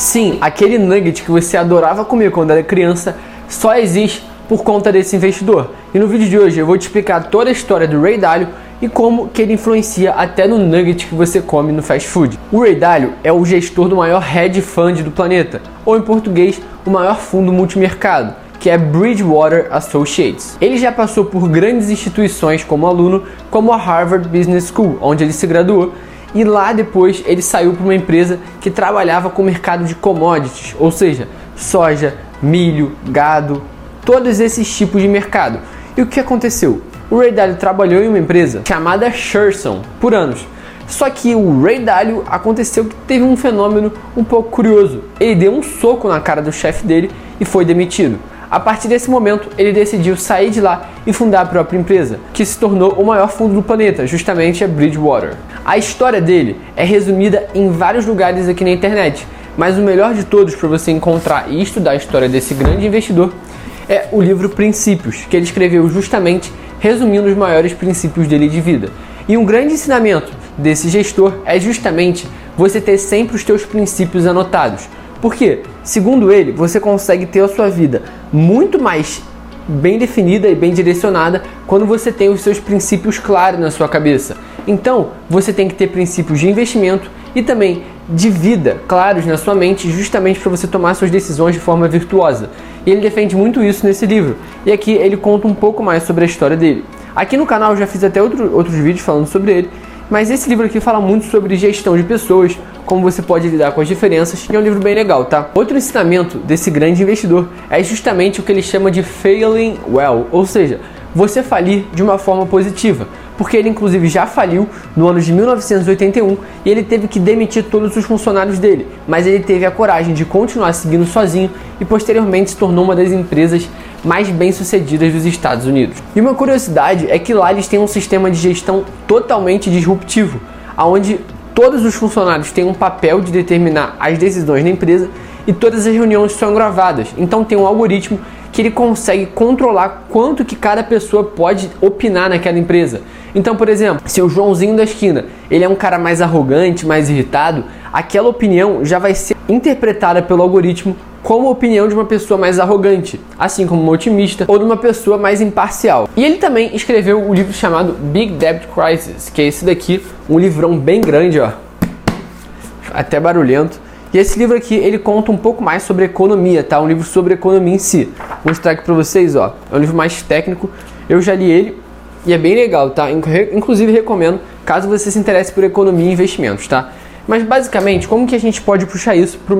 Sim, aquele nugget que você adorava comer quando era criança só existe por conta desse investidor. E no vídeo de hoje eu vou te explicar toda a história do Ray Dalio e como que ele influencia até no nugget que você come no fast food. O Ray Dalio é o gestor do maior hedge fund do planeta, ou em português, o maior fundo multimercado, que é Bridgewater Associates. Ele já passou por grandes instituições como aluno, como a Harvard Business School, onde ele se graduou, e lá depois ele saiu para uma empresa que trabalhava com o mercado de commodities, ou seja, soja, milho, gado, todos esses tipos de mercado. E o que aconteceu? O Ray Dalio trabalhou em uma empresa chamada Sherson por anos. Só que o Ray Dalio aconteceu que teve um fenômeno um pouco curioso. Ele deu um soco na cara do chefe dele e foi demitido. A partir desse momento, ele decidiu sair de lá e fundar a própria empresa, que se tornou o maior fundo do planeta, justamente a Bridgewater. A história dele é resumida em vários lugares aqui na internet, mas o melhor de todos para você encontrar e estudar a história desse grande investidor é o livro Princípios, que ele escreveu justamente resumindo os maiores princípios dele de vida. E um grande ensinamento desse gestor é justamente você ter sempre os teus princípios anotados. Porque, segundo ele, você consegue ter a sua vida muito mais bem definida e bem direcionada quando você tem os seus princípios claros na sua cabeça. Então, você tem que ter princípios de investimento e também de vida claros na sua mente, justamente para você tomar suas decisões de forma virtuosa. E ele defende muito isso nesse livro. E aqui ele conta um pouco mais sobre a história dele. Aqui no canal eu já fiz até outro, outros vídeos falando sobre ele, mas esse livro aqui fala muito sobre gestão de pessoas, como você pode lidar com as diferenças, e é um livro bem legal, tá? Outro ensinamento desse grande investidor é justamente o que ele chama de failing well, ou seja, você falir de uma forma positiva porque ele inclusive já faliu no ano de 1981 e ele teve que demitir todos os funcionários dele, mas ele teve a coragem de continuar seguindo sozinho e posteriormente se tornou uma das empresas mais bem-sucedidas dos Estados Unidos. E uma curiosidade é que lá eles têm um sistema de gestão totalmente disruptivo, onde todos os funcionários têm um papel de determinar as decisões da empresa e todas as reuniões são gravadas. Então tem um algoritmo que ele consegue controlar quanto que cada pessoa pode opinar naquela empresa. Então, por exemplo, se o Joãozinho da esquina, ele é um cara mais arrogante, mais irritado, aquela opinião já vai ser interpretada pelo algoritmo como a opinião de uma pessoa mais arrogante, assim como uma otimista ou de uma pessoa mais imparcial. E ele também escreveu o um livro chamado Big Debt Crisis, que é esse daqui, um livrão bem grande, ó, até barulhento. E esse livro aqui, ele conta um pouco mais sobre economia, tá? Um livro sobre economia em si. Vou mostrar aqui para vocês, ó. É um livro mais técnico. Eu já li ele e é bem legal, tá? Inclusive recomendo, caso você se interesse por economia e investimentos, tá? Mas basicamente, como que a gente pode puxar isso para o